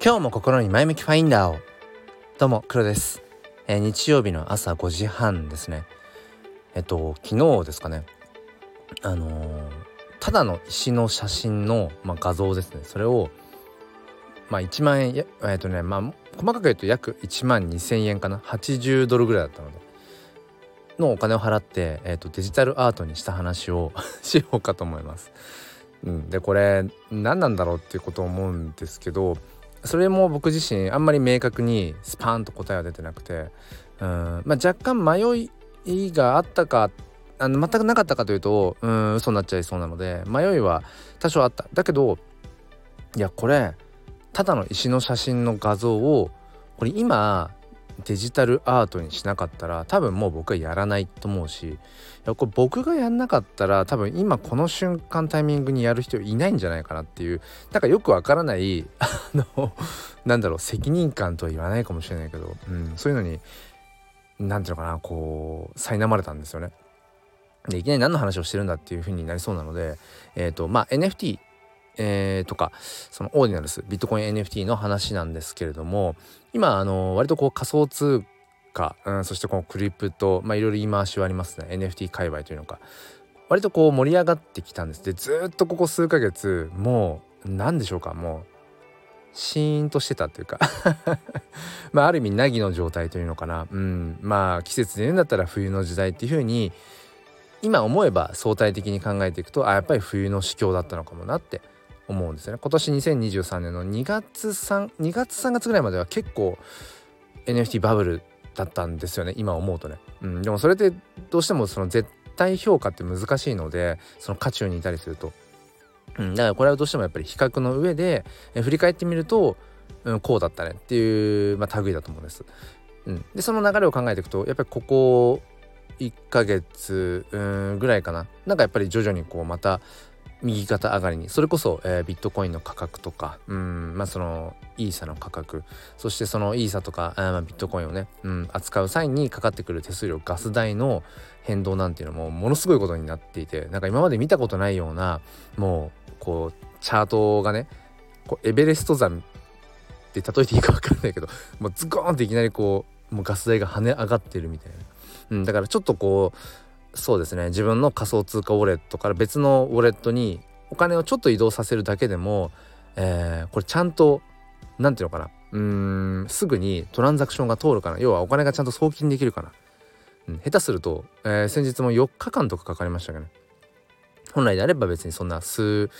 今日も心に前向きファインダーを。どうも黒です、えー、日曜日の朝5時半ですね。えっと昨日ですかね。あのー、ただの石の写真の、まあ、画像ですね。それをまあ1万円えっとねまあ細かく言うと約1万2,000円かな。80ドルぐらいだったので。のお金を払って、えーと、デジタルアートにした話を しようかと思います。うん、でこれ何なんだろうっていうことを思うんですけどそれも僕自身あんまり明確にスパンと答えは出てなくてうん、まあ、若干迷いがあったかあの全くなかったかというとうん嘘になっちゃいそうなので迷いは多少あった。だけどいやこれただの石の写真の画像をこれ今デジタルアートにしなかったら多分もう僕はやらないと思うしやこれ僕がやんなかったら多分今この瞬間タイミングにやる人いないんじゃないかなっていうなんかよくわからない あのなんだろう責任感とは言わないかもしれないけど、うん、そういうのに何ていうのかなこう苛まれたんですよね。でいきなり何の話をしてるんだっていう風になりそうなのでえっ、ー、とまあ NFT えー、とかそのオーディナルスビットコイン NFT の話なんですけれども今あの割とこう仮想通貨、うん、そしてこのクリプトまあいろいろ言い回しはありますね。NFT 界隈というのか。割とこう盛り上がってきたんです。でずっとここ数ヶ月もう何でしょうか。もうシーンとしてたっていうか。まあある意味凪の状態というのかな。うん。まあ季節で言うんだったら冬の時代っていう風に今思えば相対的に考えていくとあやっぱり冬の市況だったのかもなって思うんですよね。今年2023年の2月3 2月3月ぐらいまでは結構 NFT バブルだったんですよね。今思うとね、うん、でもそれってどうしてもその絶対評価って難しいのでその渦中にいたりすると、うん、だからこれはどうしてもやっぱり比較の上で振り返ってみると、うん、こうだったねっていう、まあ、類だと思うんです、うん、でその流れを考えていくとやっぱりここ1ヶ月ぐらいかな。なんかやっぱり徐々にこうまた右肩上がりにそれこそ、えー、ビットコインの価格とかうんまあそのイーサの価格そしてそのイーサとかあ、まあ、ビットコインをね、うん、扱う際にかかってくる手数料ガス代の変動なんていうのもものすごいことになっていてなんか今まで見たことないようなもうこうチャートがねこうエベレスト山って例えていいか分かんないけどもうズゴーンっていきなりこうもうガス代が跳ね上がってるみたいな、うん、だからちょっとこうそうですね。自分の仮想通貨ウォレットから別のウォレットにお金をちょっと移動させるだけでも、えー、これちゃんと何て言うのかな。うんすぐにトランザクションが通るかな。要はお金がちゃんと送金できるかな、うん、下手すると、えー、先日も4日間とかかかりましたけどね。本来であれば別にそんな数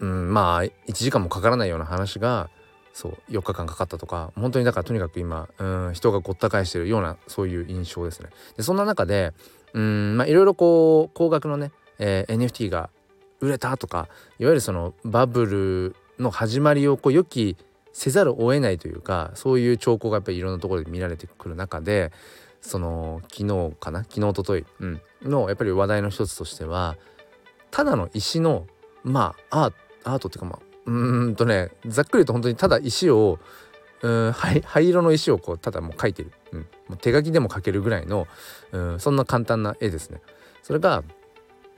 うんまあ1時間もかからないような話がそう4日間かかったとか本当にだからとにかく今うん人がごった返してるようなそういう印象ですね。でそんな中でうんまあいろいろこう高額のね、えー、NFT が売れたとかいわゆるそのバブルの始まりをこう予期せざるを得ないというかそういう兆候がやっぱりいろんなところで見られてくる中でその昨日かな？昨日おととい、うん、のやっぱり話題の一つとしてはただの石のまあアートっていうかまあうんとねざっくり言うと本当にただ石をうん灰色の石をこうただもう描いてる、うん、もう手書きでも描けるぐらいのうんそんな簡単な絵ですね。それが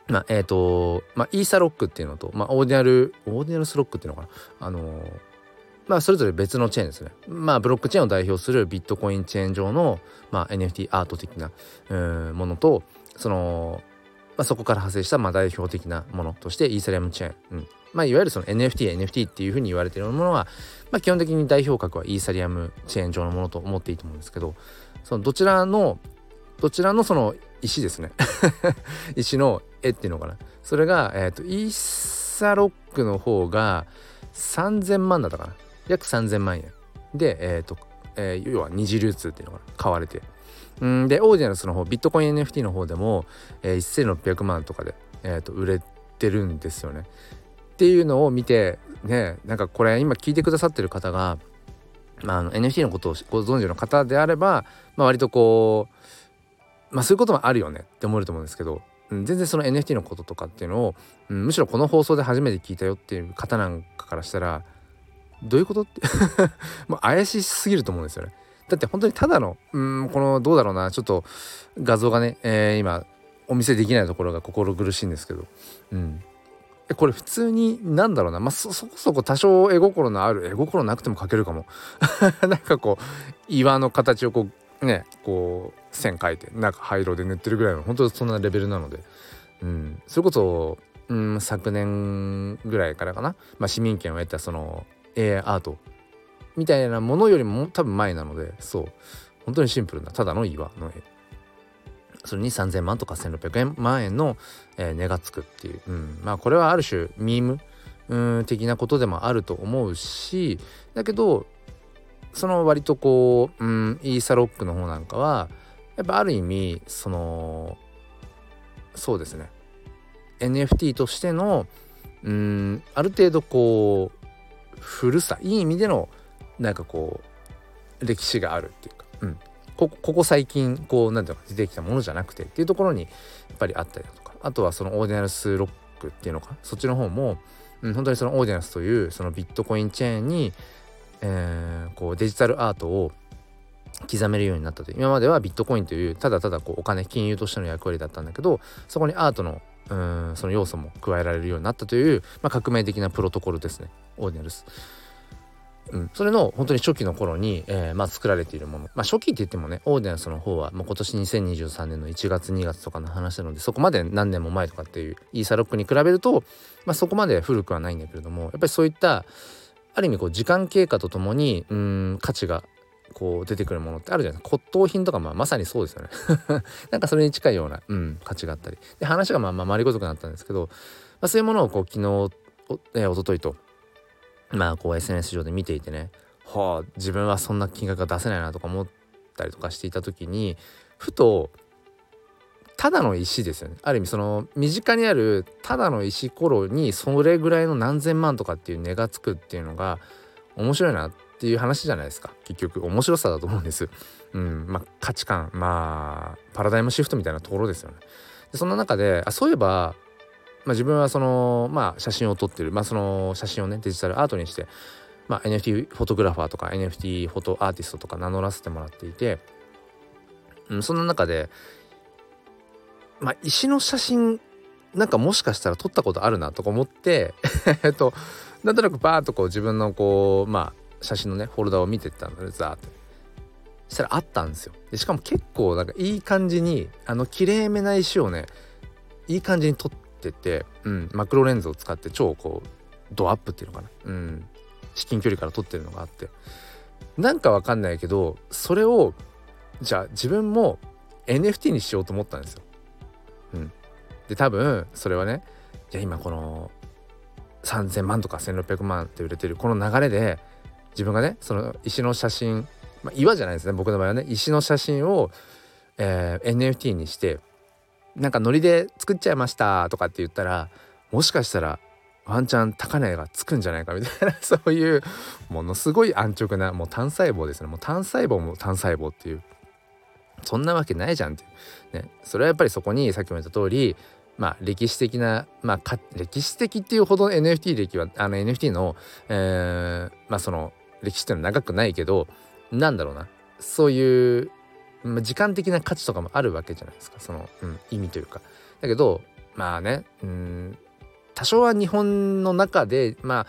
まあえっ、ー、とまあ EtherRock っていうのと、まあ、 Ordinal Ordinals Rock っていうのかな。あのー、まあそれぞれ別のチェーンですね。まあブロックチェーンを代表するビットコインチェーン上の、まあ、NFT アート的なうんものとその、まあ、そこから派生したまあ代表的なものとしてイーサリアムチェーン、うん。まあ、いわゆるその NFT、NFT っていうふうに言われているものは、まあ、基本的に代表格はイーサリアムチェーン上のものと思っていいと思うんですけど、そのどちらの、どちらのその石ですね 石の絵っていうのかな。それが、えっ、ー、と、イーサロックの方が3000万だったかな。約3000万円。で、えっ、ー、と、えー、要は二次流通っていうのかな。買われて。んで、オーディナルスの方、ビットコイン NFT の方でも、えー、1600万とかで、えーと売れてるんですよね。っていうのを見てねなんかこれ今聞いてくださってる方が、まあ、あの NFT のことをご存知の方であれば、まあ、割とこうまあそういうこともあるよねって思えると思うんですけど、うん、全然その NFT のこととかっていうのを、うん、むしろこの放送で初めて聞いたよっていう方なんかからしたらどういうことって？もう怪しすぎると思うんですよね。だって本当にただのうんこのどうだろうなちょっと画像がね、えー、今お見せできないところが心苦しいんですけど、うん、これ普通になんだろうな。まあそこそこ多少絵心のある絵心なくても描けるかも。なんかこう岩の形をこうねこう線描いてなんか灰色で塗ってるぐらいの本当そんなレベルなので、うん、それこそ、うん、昨年ぐらいからかな、まあ、市民権を得たその AI アート。みたいなものよりも多分前なのでそう。本当にシンプルなただの岩の絵。それに3,000万とか1,600万円の、えー、値がつくっていう、うん、まあこれはある種ミーム？うん的なことでもあると思うしだけどその割とこう、うん、イーサロックの方なんかはやっぱある意味そのそうですね。NFT としてのうんある程度こう古さいい意味でのなんかこう歴史があるっていうか、うん、ここ最近こう何ていうの出てきたものじゃなくてっていうところにやっぱりあったりだとか。あとはそのオーディナルスロックっていうのか。そっちの方も、うん、本当にそのオーディナルスというそのビットコインチェーンに、えー、こうデジタルアートを刻めるようになったという。今まではビットコインというただただこうお金金融としての役割だったんだけどそこにアートのうんその要素も加えられるようになったという、まあ、革命的なプロトコルですね。オーディナルス。うん、それの本当に初期の頃に、えー、まあ、作られているもの、まあ、初期って言ってもねオーディナンスの方はもう今年2023年の1月2月とかの話なのでそこまで何年も前とかっていうイーサロックに比べると、まあ、そこまで古くはないんだけれどもやっぱりそういったある意味こう時間経過とともにうん価値がこう出てくるものってあるじゃないですか。骨董品とかまあまさにそうですよね。なんかそれに近いような、うん、価値があったり。で話がまあまあ回りごとくなったんですけど、まあ、そういうものをこう昨日お,、えー、おとといとまあこう SNS 上で見ていてねはあ自分はそんな金額が出せないなとか思ったりとかしていた時にふとただの石ですよねある意味その身近にあるただの石ころにそれぐらいの何千万とかっていう値がつくっていうのが面白いなっていう話じゃないですか結局面白さだと思うんです。うんまあ、価値観まあパラダイムシフトみたいなところですよね。でそんな中であそういえばまあ、自分はその、まあ、写真を撮ってる、まあ、その写真をねデジタルアートにして、まあ、NFT フォトグラファーとか NFT フォトアーティストとか名乗らせてもらっていて、うん、そんな中で、まあ、石の写真なんかもしかしたら撮ったことあるなとか思って えっとなんとなくバーッとこう自分のこうまあ写真のねフォルダを見てったんだねザーって。したらあったんですよ。でしかも結構なんかいい感じにあの綺麗めな石をねいい感じに撮ってて、うん、マクロレンズを使って超こうドアップっていうのかな、うん、至近距離から撮ってるのがあって。なんかわかんないけどそれをじゃあ自分も NFT にしようと思ったんですよ。うん、で多分それはねいや今この3,000万とか1,600万って売れてるこの流れで自分がねその石の写真、まあ、岩じゃないですね僕の場合はね石の写真を、えー、NFT にしてなんかノリで作っちゃいましたとかって言ったらもしかしたらワンチャン高値がつくんじゃないかみたいな そういうものすごい安直なもう単細胞ですね。もう単細胞も単細胞っていう。そんなわけないじゃんっていう、ね、それはやっぱりそこにさっきも言った通りまあ歴史的なまあ歴史的っていうほど NFT 歴はあの NFT の、えー、まあその歴史っていうのは長くないけどなんだろうな。そういうまあ、時間的な価値とかもあるわけじゃないですか。その、うん、意味というか。だけどまあねうん多少は日本の中でまあ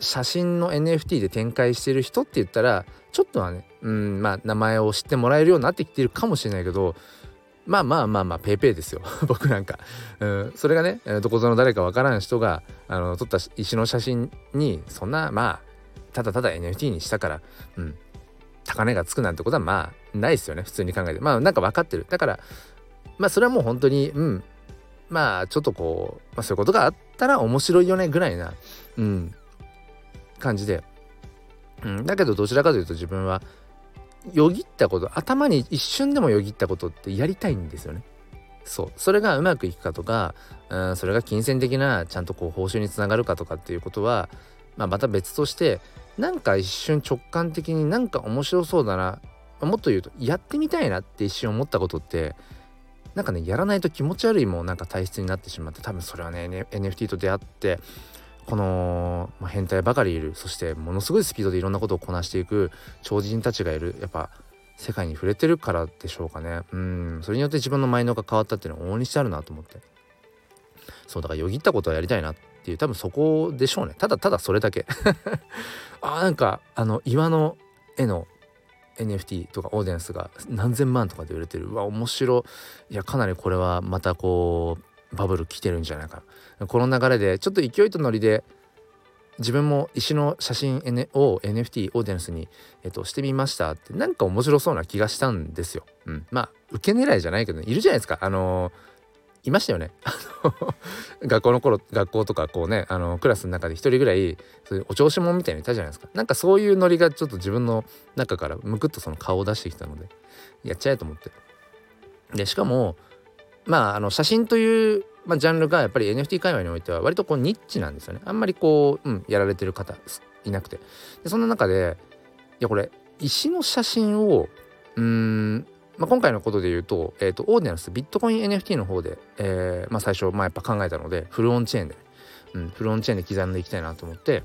写真の NFT で展開してる人って言ったらちょっとはねうんまあ名前を知ってもらえるようになってきてるかもしれないけどまあまあまあまあペイペイですよ。僕なんか、うん、それがねどこぞの誰かわからん人があの撮った石の写真にそんなまあただただ NFT にしたから、うん、高値がつくなんてことはまあないですよね普通に考えて。まあなんか分かってる。だからまあそれはもう本当にうん。まあちょっとこう、まあ、そういうことがあったら面白いよねぐらいなうん。感じで、うん、だけどどちらかというと自分はよぎったこと頭に一瞬でもよぎったことってやりたいんですよね。そう。それがうまくいくかとか、うん、それが金銭的なちゃんとこう報酬につながるかとかっていうことは、まあ、また別としてなんか一瞬直感的になんか面白そうだな。もっと言うとやってみたいなって一瞬思ったことってなんかねやらないと気持ち悪いもなんか体質になってしまって多分それはね NFT と出会ってこの、まあ、変態ばかりいる。そしてものすごいスピードでいろんなことをこなしていく超人たちがいる。やっぱ世界に触れてるからでしょうかね。うん。それによって自分のマインドが変わったっていうのは往々にしてあるなと思って。そうだからよぎったことはやりたいな。っていう多分そこでしょうね。ただただそれだけ。あなんかあの岩の絵の NFT とかオーディエンスが何千万とかで売れてる。うわ面白い。やかなりこれはまたこうバブル来てるんじゃないか。なこの流れでちょっと勢いとノリで自分も石の写真を NFT オーディエンスに、えっと、してみましたってなんか面白そうな気がしたんですよ。うん、まあ受け狙いじゃないけど、ね、いるじゃないですか。あのーいましたよね。学校の頃学校とかこうねあのクラスの中で一人ぐらいそういうお調子者みたいにいたじゃないですか。なんかそういうノリがちょっと自分の中からむくっとその顔を出してきたのでやっちゃえと思って。でしかもまああの写真という、まあ、ジャンルがやっぱり NFT 界隈においては割とこうニッチなんですよね。あんまりこう、うん、やられてる方いなくて。でそんな中でいやこれ石の写真をうんまあ、今回のことで言うと,、えーと、オーディナンスビットコイン NFT の方で、えーまあ、最初、まあ、やっぱ考えたのでフルオンチェーンで、うん、フルオンチェーンで刻んでいきたいなと思って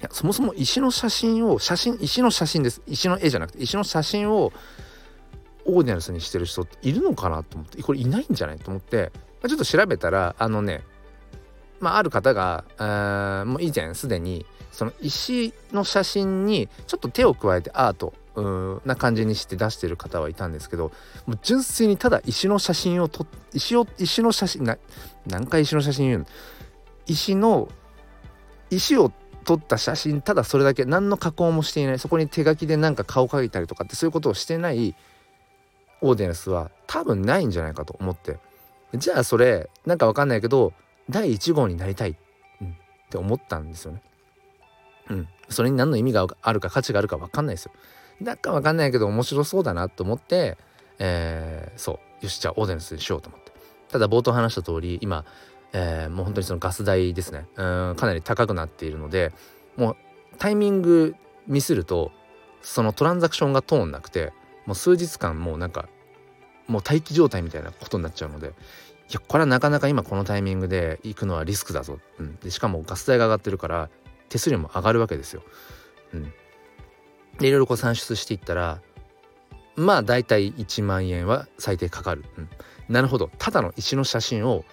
いやそもそも石の写真を写真石の写真です。石の絵じゃなくて石の写真をオーディナンスにしてる人っているのかなと思ってこれいないんじゃないと思って、まあ、ちょっと調べたらあのねまあ、ある方があもう以前すでにその石の写真にちょっと手を加えてアートうんな感じにして出してる方はいたんですけどもう純粋にただ石の写真を撮石を石の写真な何回石の写真言うの？石の石を撮った写真ただそれだけ何の加工もしていないそこに手書きで何か顔描いたりとかってそういうことをしてないオーディエンスは多分ないんじゃないかと思ってじゃあそれなんか分かんないけど第1号になりたい、って思ったんですよね。うん、それに何の意味があるか価値があるか分かんないですよ。なんか分かんないけど面白そうだなと思って、えー、そうよしじゃあオーデンスにしようと思って。ただ冒頭話した通り今、えー、もう本当にそのガス代ですね。うんかなり高くなっているのでもうタイミングミスるとそのトランザクションが通んなくてもう数日間もうなんかもう待機状態みたいなことになっちゃうのでいやこれはなかなか今このタイミングで行くのはリスクだぞ、うん、でしかもガス代が上がってるから手数料も上がるわけですよ。うん、でいろいろこう算出していったらまあ大体1万円は最低かかる、うん、なるほど。ただの石の写真を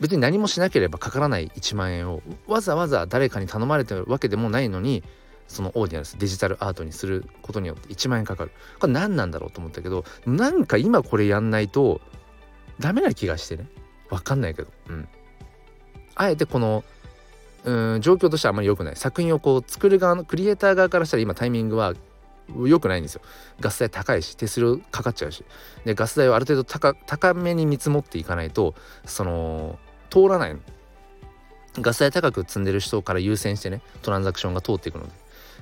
別に何もしなければかからない1万円をわざわざ誰かに頼まれてるわけでもないのにそのオーディエンスデジタルアートにすることによって1万円かかる。これ何なんだろうと思ったけどなんか今これやんないとダメな気がしてね。分かんないけど。うん。あえてこのうん状況としてはあまり良くない。作品をこう作る側のクリエイター側からしたら今タイミングは良くないんですよ。ガス代高いし手数料かかっちゃうし。でガス代をある程度高めに見積もっていかないとその通らないガス代高く積んでる人から優先してねトランザクションが通っていくので。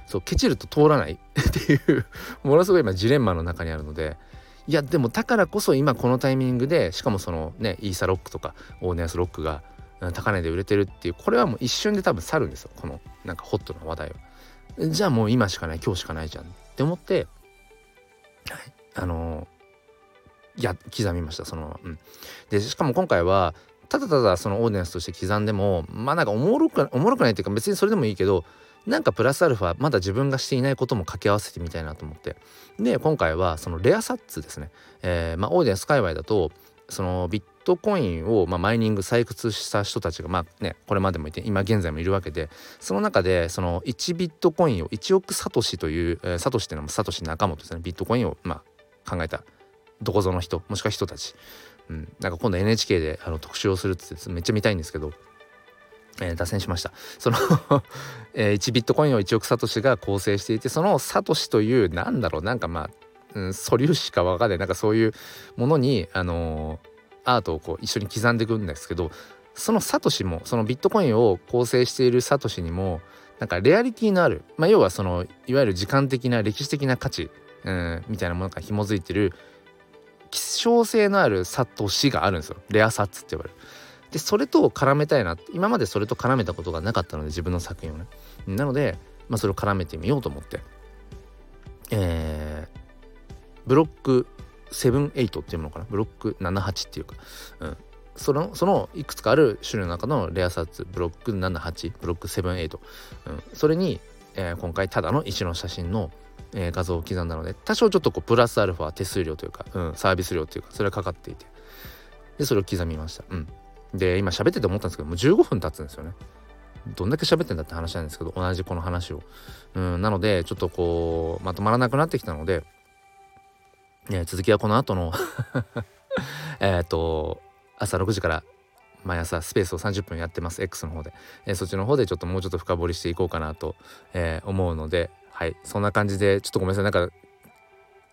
そうケチると通らない。っていうものすごい今ジレンマの中にあるので。いやでもだからこそ今このタイミングでしかもそのねイーサロックとかオーネアスロックが高値で売れてるっていうこれはもう一瞬で多分去るんですよこのなんかホットな話題は。じゃあもう今しかない今日しかないじゃんって思って、あのー、や刻みましたそのまま。うん、でしかも今回はただただそのオーディエンスとして刻んでもまあなんかおもろくおもろくないっていうか別にそれでもいいけどなんかプラスアルファまだ自分がしていないことも掛け合わせてみたいなと思ってで今回はそのレアサッツですね、えー、まあオーディエンス界隈だとそのビッットコインを、まあ、マイニング採掘した人たちがまあねこれまでもいて今現在もいるわけでその中でその1ビットコインを1億サトシという、え、サトシっていうのはサトシ仲本ですね。ビットコインをまあ考えたどこぞの人もしくは人たち、うん、なんか今度 NHK であの特集をするってめっちゃ見たいんですけどえー、脱線しました。その えー、1ビットコインを1億サトシが構成していてそのサトシというなんだろうなんかまあ、素粒子か分かんない。なんかそういうものに、あのー、アートをこう一緒に刻んでいくんですけどそのサトシもそのビットコインを構成しているサトシにもなんかレアリティのある、まあ、要はそのいわゆる時間的な歴史的な価値、うん、みたいなものが紐づいてる希少性のあるサトシがあるんですよ。レアサッツって呼ばれる。でそれと絡めたいな今までそれと絡めたことがなかったので自分の作品をね。なので、まあ、それを絡めてみようと思って。えー、ブロック78っていうものかな？ブロック78っていうか、うん、そのそのいくつかある種類の中のレアサーツブロック78ブロック78、うん、それに、えー、今回ただの石の写真の、えー、画像を刻んだので多少ちょっとこうプラスアルファ手数料というか、うん、サービス料というかそれはかかっていて。でそれを刻みました、うん、で今喋ってて思ったんですけどもう15分経つんですよね。どんだけ喋ってんだって話なんですけど同じこの話を。うん。なのでちょっとこうまとまらなくなってきたので、ね、続きはこの後の。えっと朝6時から毎朝スペースを30分やってます。X の方で、えー、そっちの方でちょっともうちょっと深掘りしていこうかなと、えー、思うので。はい。そんな感じでちょっとごめんなさい。なんか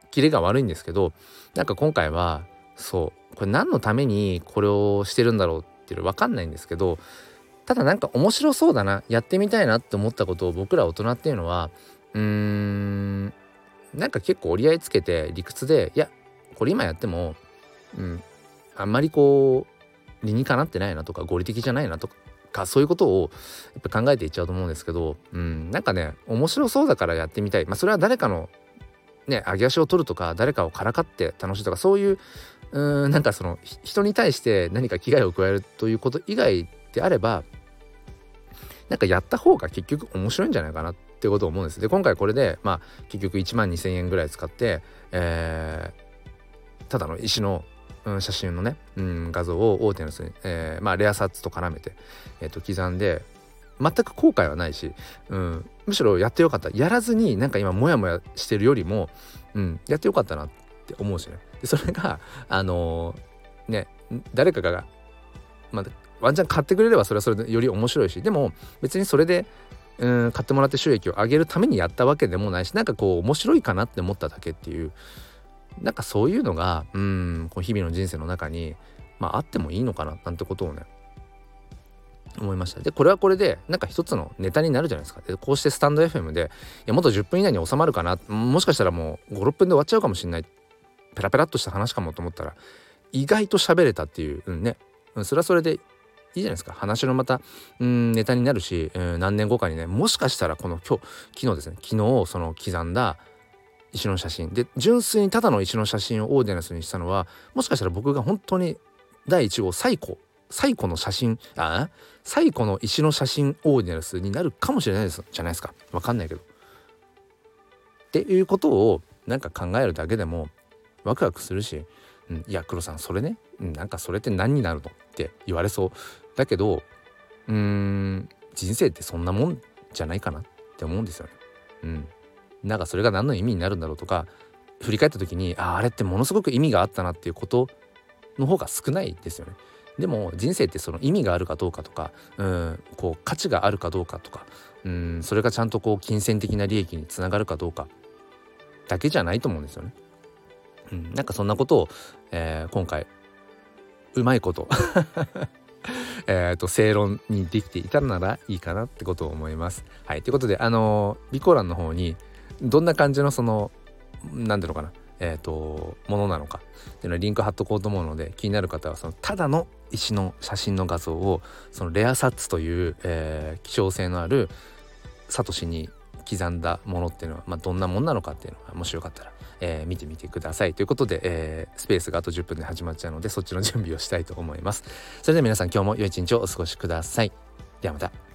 キレが悪いんですけどなんか今回はそう。これ何のためにこれをしてるんだろうっていうの分かんないんですけどただなんか面白そうだなやってみたいなって思ったことを僕ら大人っていうのはうーんなんか結構折り合いつけて理屈でいやこれ今やっても、うん、あんまりこう理にかなってないなとか合理的じゃないなとかそういうことをやっぱ考えていっちゃうと思うんですけど、うん、なんかね面白そうだからやってみたい、まあ、それは誰かのね上げ足を取るとか誰かをからかって楽しいとかそういううんなんかその人に対して何か危害を加えるということ以外であればなんかやった方が結局面白いんじゃないかな。っってことを思うんです。で今回これでまあ結局1万2,000円ぐらい使って、えー、ただの石の、うん、写真のね、うん、画像をオーテナスに、えー、まあレアサッツと絡めて、えー、と刻んで全く後悔はないし、うん、むしろやってよかったやらずになんか今モヤモヤしてるよりも、うん、やってよかったなって思うしねでそれがあのー、ね誰かが、まあ、ワンチャン買ってくれればそれはそれでより面白いしでも別にそれでうん買ってもらって収益を上げるためにやったわけでもないしなんかこう面白いかなって思っただけっていうなんかそういうのがうんこう日々の人生の中にまああってもいいのかななんてことをね思いました。でこれはこれでなんか一つのネタになるじゃないですか。でこうしてスタンド FM でいやもっと10分以内に収まるかな。もしかしたらもう56分で終わっちゃうかもしれない。ペラペラっとした話かもと思ったら意外と喋れたっていう、うん、ね、うん、それはそれでいいじゃないですか。話のまたうんネタになるし、うん、何年後かにねもしかしたらこの今日昨日ですね昨日その刻んだ石の写真。で純粋にただの石の写真をオーディナスにしたのはもしかしたら僕が本当に第1号最古最古の写真あ最古の石の写真オーディナスになるかもしれないです。じゃないですか。わかんないけど。っていうことをなんか考えるだけでもワクワクするし、うん、いや黒さんそれね、うん、なんかそれって何になるのって言われそう。だけどうーん人生ってそんなもんじゃないかなって思うんですよね。うん、なんかそれが何の意味になるんだろうとか振り返った時にああれってものすごく意味があったなっていうことの方が少ないですよね。でも人生ってその意味があるかどうかとかうんこう価値があるかどうかとかうんそれがちゃんとこう金銭的な利益につながるかどうかだけじゃないと思うんですよね。うん、なんかそんなことを、えー、今回うまいことえと正論にできていたならいいかなってことを思います。はい、ということであの備考欄の方にどんな感じのその何だろうかなえーと、ものなのかっていうのリンク貼っとこうと思うので気になる方はそのただの石の写真の画像をそのレアサッツという、えー、希少性のあるサトシに刻んだものっていうのは、まあ、どんなもんなのかっていうのがもしよかったらえー、見てみてください。ということで、えー、スペースがあと10分で始まっちゃうのでそっちの準備をしたいと思います。それでは皆さん今日も良い一日をお過ごしください。ではまた。